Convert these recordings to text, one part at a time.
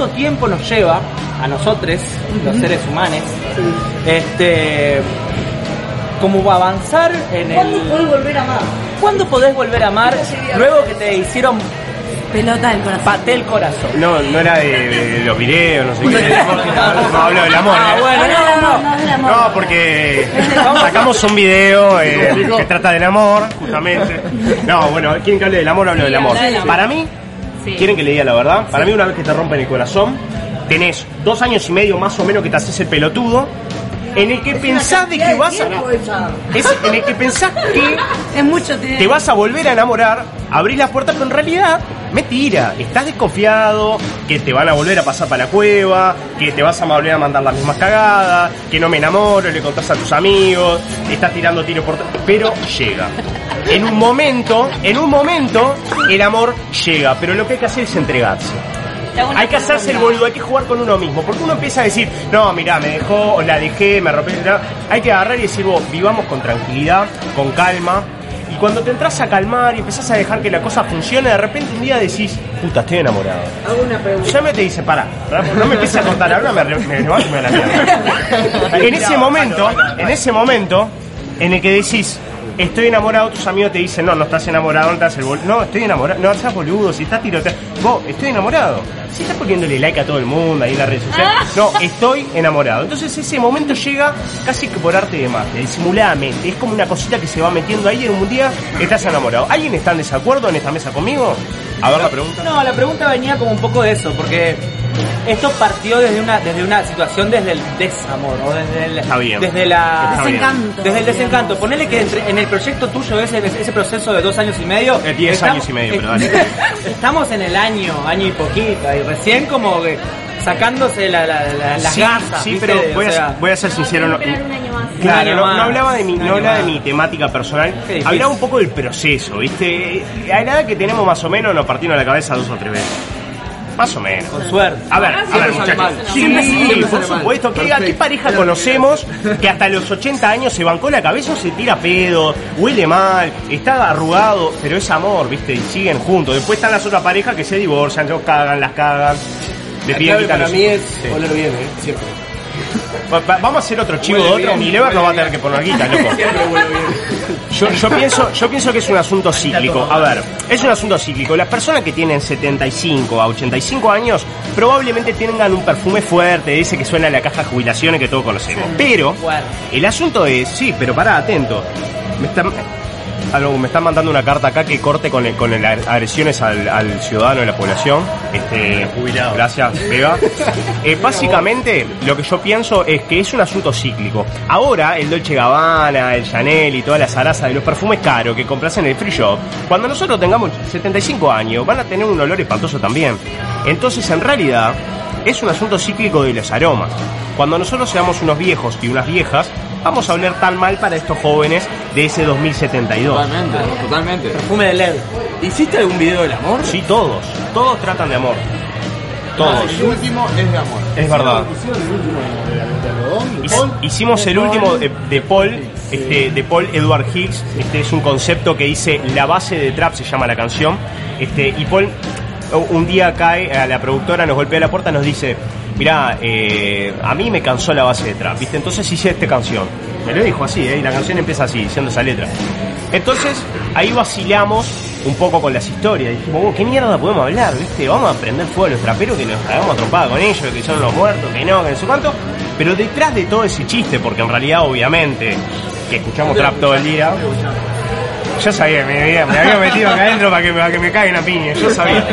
¿cuánto tiempo nos lleva a nosotros, los seres humanos, este, como avanzar en ¿Cuándo el... podés volver a amar? ¿Cuándo podés volver a amar luego que te hicieron Pelota del corazón. paté el corazón? No, no era de, de los videos, no sé qué. No, hablo del amor. Bueno, No, no, no, no, del amor. No, porque sacamos un video eh, que trata del amor, justamente. No, bueno, quieren que hable del amor, hablo del amor. habla del amor. Para mí, Sí. quieren que le diga la verdad. Para mí, una vez que te rompen el corazón, tenés dos años y medio más o menos que te haces el pelotudo, en el que pensás de que vas a. Es en el que pensás que Es mucho tiempo. te vas a volver a enamorar, abrís la puerta, pero en realidad, mentira, estás desconfiado, que te van a volver a pasar para la cueva, que te vas a volver a mandar las mismas cagadas, que no me enamoro, le contás a tus amigos, estás tirando tiro por... Pero llega. En un momento, en un momento, el amor llega, pero lo que hay que hacer es entregarse. Hay que hacerse el boludo, hay que jugar con uno mismo. Porque uno empieza a decir, no, mirá, me dejó, o la dejé, me rompí. Hay que agarrar y decir, vos, vivamos con tranquilidad, con calma. Y cuando te entras a calmar y empezás a dejar que la cosa funcione, de repente un día decís, puta, estoy enamorado. Hago una pregunta. Ya me te dice, pará, no me empieces a contar, ahora me, me me a la mierda. En ese momento, en ese momento, en el que decís, estoy enamorado, tus amigos te dicen, no, no estás enamorado, no te haces el boludo. No, estoy enamorado, no seas boludo, si estás tiroteando. Vos, estoy enamorado. Si estás poniéndole like a todo el mundo ahí en las redes sociales. No, estoy enamorado. Entonces ese momento llega casi que por arte de magia, disimuladamente. Es como una cosita que se va metiendo ahí en un día estás enamorado. ¿Alguien está en desacuerdo en esta mesa conmigo? A ver la pregunta. No, la pregunta venía como un poco de eso, porque esto partió desde una desde una situación desde el desamor o desde el Está bien. desde la Está bien. Desencanto. desde el desencanto. digamos. Ponele que entre- en el proyecto tuyo ese ese proceso de dos años y medio. Eh, diez años y medio, pero dale. Estamos en el año año y poquito y recién como que sacándose la- la- la- las sí, gasas. sí, ¿viste? pero O voy, a, sea, ser- voy a ser sincero. no- Esperar un año más. Claro, no, hablaba de mi, un no hablaba de más. mi temática personal, Qué difícil. hablaba un poco del proceso, ¿viste? A la edad que tenemos más o menos nos partimos la cabeza dos o tres veces. Más o menos. con suerte. A ver, a ver, muchachos. Sí, por supuesto. ¿Qué, ¿A qué pareja conocemos que hasta los 80 años se bancó la cabeza o se tira pedo, huele mal, está arrugado, pero es amor, ¿viste? Y siguen juntos. Después están las otras parejas que se divorcian, los cagan, las cagan. Le La piden clave para los- mí es Sí. oler bien, ¿eh? Siempre. Va- va- Vamos a hacer otro chivo de Huele otro. bien, Mi lever no va a tener que poner guita, loco. Siempre huele bien. Yo, yo pienso, yo pienso que es un asunto cíclico. A ver, es un asunto cíclico. Las personas que tienen 75 a 85 años probablemente tengan un perfume fuerte, ese que suena a la caja de jubilaciones que todos conocemos. Pero Fuerte. el asunto es, sí, pero pará, atento. Me están, algo, me están mandando una carta acá que corte con, el- con el agresiones al, al ciudadano de la población. Este, Jubilado. Gracias, Vega. Eh, básicamente, lo que yo pienso es que es un asunto cíclico. Ahora, el Dolce Gabbana, el Chanel y toda la zaraza de los perfumes caros que compras en el free shop, cuando nosotros tengamos 75 años, van a tener un olor espantoso también. Entonces, en realidad, es un asunto cíclico de los aromas. Cuando nosotros seamos unos viejos y unas viejas, vamos a oler tan mal para estos jóvenes de ese 2072. Totalmente, totalmente. Perfume de LED. ¿Hiciste algún video del amor? Sí, todos. Todos tratan de amor. Todos. Ah, el último es de amor. Es verdad. Hic- Hicimos el último de, de Paul, este, de Paul Edward Hicks. Este es un concepto que dice la base de trap se llama la canción. Este, y Paul un día cae a la productora, nos golpea la puerta, nos dice, mirá, eh, a mí me cansó la base de trap, ¿viste? Entonces hice esta canción. Me lo dijo así, ¿eh? Y la canción empieza así, diciendo esa letra. Entonces, ahí vacilamos un poco con las historias. Dijimos, "Oh, ¿qué mierda podemos hablar? ¿Viste? Vamos a prender fuego a los traperos que nos hagamos trompada con ellos, que son los muertos, que no, que no sé cuánto. Pero detrás de todo ese chiste, porque en realidad, obviamente, que escuchamos trap todo el día. Yo sabía, me había, me había metido acá adentro para que, para que me caigan a piña, yo sabía.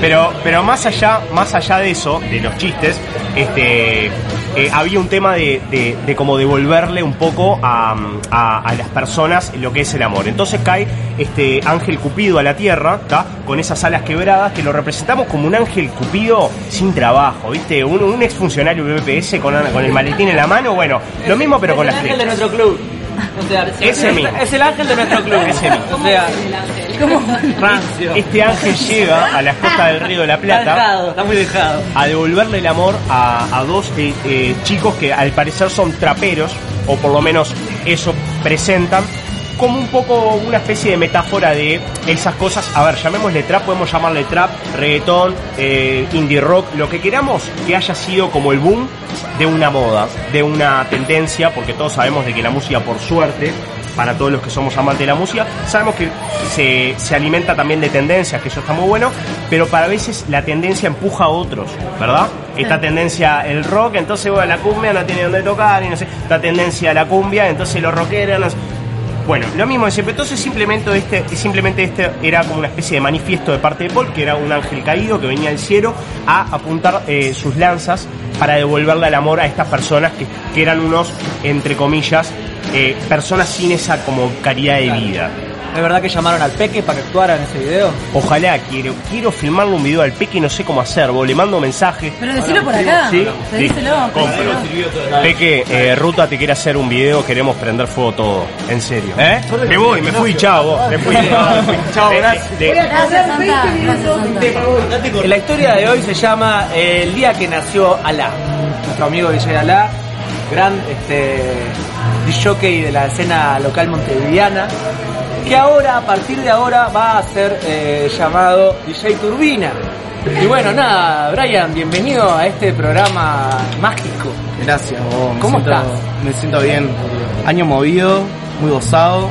Pero, pero más allá, más allá de eso, de los chistes, este, eh, había un tema de, de, de como devolverle un poco a, a, a las personas lo que es el amor. Entonces cae este ángel cupido a la tierra, ¿tá? con esas alas quebradas, que lo representamos como un ángel cupido sin trabajo, ¿viste? Un, un exfuncionario BPS con, con el maletín en la mano, bueno, lo mismo pero con las el ángel de flechas. nuestro club. O sea, Ese es, mismo. es el ángel de nuestro club. Ese mismo. O sea, ¿Cómo? rancio. Este ángel llega a las costas del río de la Está Plata. dejado, está muy dejado. a devolverle el amor a, a dos eh, eh, chicos que al parecer son traperos, o por lo menos eso presentan, como un poco una especie de metáfora de esas cosas. A ver, llamémosle trap, podemos llamarle trap, reggaetón, eh, indie rock, lo que queramos que haya sido como el boom de una moda, de una tendencia, porque todos sabemos de que la música, por suerte, para todos los que somos amantes de la música, sabemos que se, se alimenta también de tendencias, que eso está muy bueno, pero para veces la tendencia empuja a otros, ¿verdad? Esta tendencia el rock, entonces bueno, la cumbia no tiene dónde tocar, y no sé, esta tendencia la cumbia, entonces los rockeros, no sé. Bueno, lo mismo de siempre. Entonces simplemente este, simplemente este era como una especie de manifiesto de parte de Paul, que era un ángel caído que venía del cielo a apuntar eh, sus lanzas para devolverle el amor a estas personas que, que eran unos, entre comillas, eh, personas sin esa como caridad de vida. ¿Es verdad que llamaron al Peque para que actuara en ese video? Ojalá quiero, quiero filmarle un video al Peque y no sé cómo hacer, vos, le mando mensaje. Pero decilo por acá. Sí, compro. pedíselo. Peque, eh, Ruta te quiere hacer un video, queremos prender fuego todo, en serio. ¿Eh? Me voy, me fui, chao, vos, me fui. Chao, gracias. Gracias, Santa. Gracias, Santa. La historia de hoy se llama eh, El día que nació Alá. Nuestro amigo DJ Alá, gran este, jockey de la escena local montevideana, que ahora, a partir de ahora, va a ser eh, llamado DJ Turbina. Y bueno, nada, Brian, bienvenido a este programa mágico. Gracias, vos. Me ¿Cómo siento, estás? Me siento bien. Año movido, muy gozado,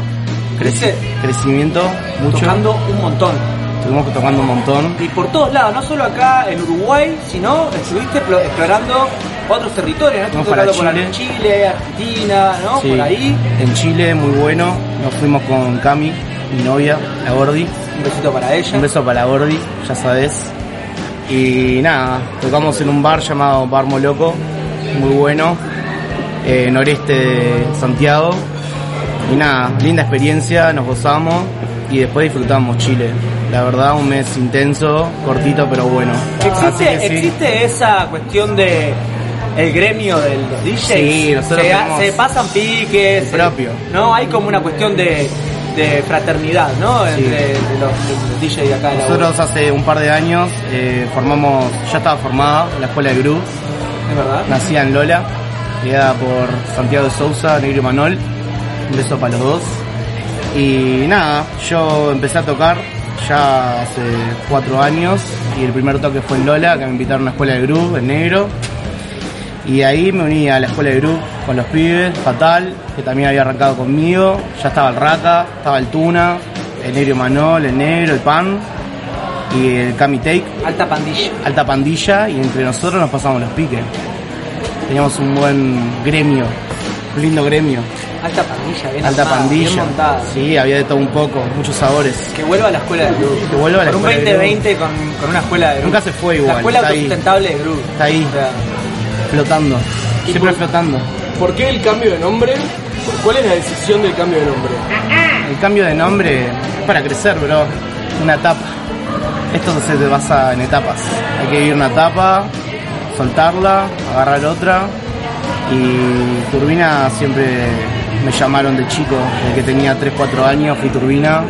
creci- crecimiento, mucho. Tocando un montón. Estuvimos tocando un montón. Y por todos lados, no solo acá en Uruguay, sino estuviste plo- explorando otros territorios, ¿no? Estuviste para por Chile. Chile, Argentina, ¿no? Sí. Por ahí. En Chile, muy bueno. Nos fuimos con Cami, mi novia, la Gordi. Un besito para ella. Un beso para la Gordi, ya sabes. Y nada, tocamos en un bar llamado Bar Moloco, muy bueno, eh, noreste de Santiago. Y nada, linda experiencia, nos gozamos y después disfrutamos Chile. La verdad, un mes intenso, cortito pero bueno. ¿Existe, sí. existe esa cuestión de el gremio de los DJs? Sí, nosotros se, se pasan piques. propio. No, hay como una cuestión de, de fraternidad, ¿no? Sí. Entre los, los DJs de acá de la Nosotros hace un par de años eh, formamos, ya estaba formada la escuela de Gru, ¿Es verdad? nacida en Lola, criada por Santiago de Sousa, Negro y Manol. Un beso para los dos. Y nada, yo empecé a tocar ya hace cuatro años y el primer toque fue en Lola, que me invitaron a una escuela de Gru, en negro. Y ahí me uní a la escuela de Gru con los pibes, Fatal, que también había arrancado conmigo. Ya estaba el Rata, estaba el Tuna, el Negro Manol, el Negro, el Pan y el Kami Take Alta pandilla. alta pandilla y entre nosotros nos pasamos los piques. Teníamos un buen gremio, un lindo gremio, Alta pandilla, bien alta armada, pandilla. Bien montada. Sí, había de todo un poco, muchos sabores. Que vuelva a la escuela de Groove. Que vuelva a la Por un escuela de 2020 con, con una escuela de Groove. Nunca se fue igual, La escuela está ahí. autosustentable de Groove. Está ahí. O sea, Flotando, siempre flotando. ¿Por qué el cambio de nombre? ¿Cuál es la decisión del cambio de nombre? El cambio de nombre es para crecer, bro. Una etapa. Esto se te basa en etapas. Hay que vivir una etapa, soltarla, agarrar otra. Y Turbina siempre me llamaron de chico, desde que tenía 3-4 años fui Turbina.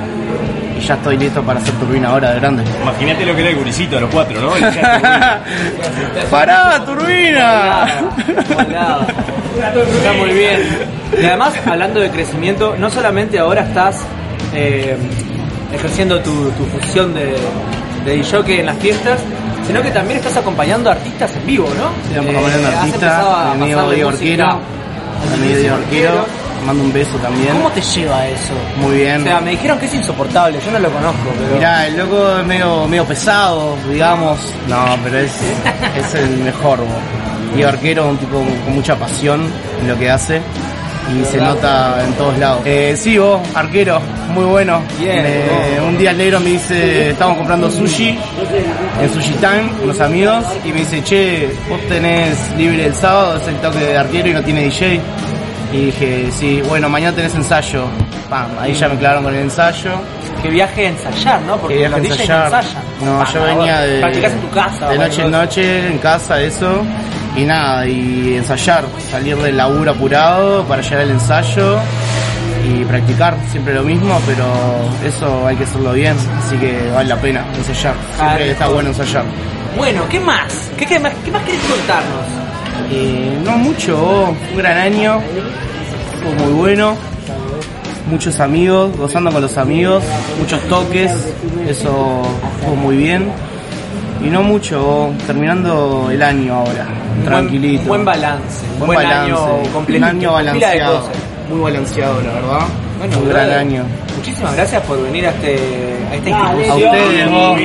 Ya estoy listo para hacer Turbina ahora de grande. Imagínate lo que era el gurisito de los cuatro, ¿no? ¡Pará, Turbina! Está muy bien. Y además, hablando de crecimiento, no solamente ahora estás eh, ejerciendo tu, tu función de, de DJ en las fiestas, sino que también estás acompañando artistas en vivo, ¿no? Sí, vamos acompañando artistas, a mi amigo Diego a mi Diego mando un beso también. ¿Cómo te lleva eso? Muy bien. O sea, me dijeron que es insoportable, yo no lo conozco, pero... Mirá, el loco es medio, medio pesado, digamos. No, pero es, es el mejor. bo. Diego Arquero, un tipo con mucha pasión en lo que hace. Y se nota en todos lados. Eh, sí, vos, arquero, muy bueno. Bien, Me- un día el negro me dice, estamos comprando sushi en Sushi Time, unos amigos, y me dice, che, vos tenés libre el sábado, es el toque de arquero y no tiene DJ. Y dije, sí, bueno, mañana tenés ensayo. Pam, ahí ya me clavaron con el ensayo. Que viaje a ensayar, ¿no? Porque Que viaje los DJs ensayar. no ensayan. No, yo venía de. Practicás en tu casa. De noche en noche, en casa, eso. Y nada, y ensayar. Salir del laburo apurado para llegar al ensayo. Y practicar siempre lo mismo, pero eso hay que hacerlo bien. Así que vale la pena ensayar. Siempre está bueno ensayar. Bueno, ¿qué más? ¿Qué, qué más? ¿Qué más querés contarnos? Eh, no mucho, un gran año. Fue muy bueno. muchos amigos, gozando con los amigos, muchos toques, eso fue muy bien. Y no mucho, terminando el año ahora, tranquilito. Buen, buen balance. Buen Buen, balance. año completito. Un año balanceado. Muy balanceado, la verdad. Bueno, un gran año. Muchísimas gracias por venir a, este, a esta A institución. ustedes, vos.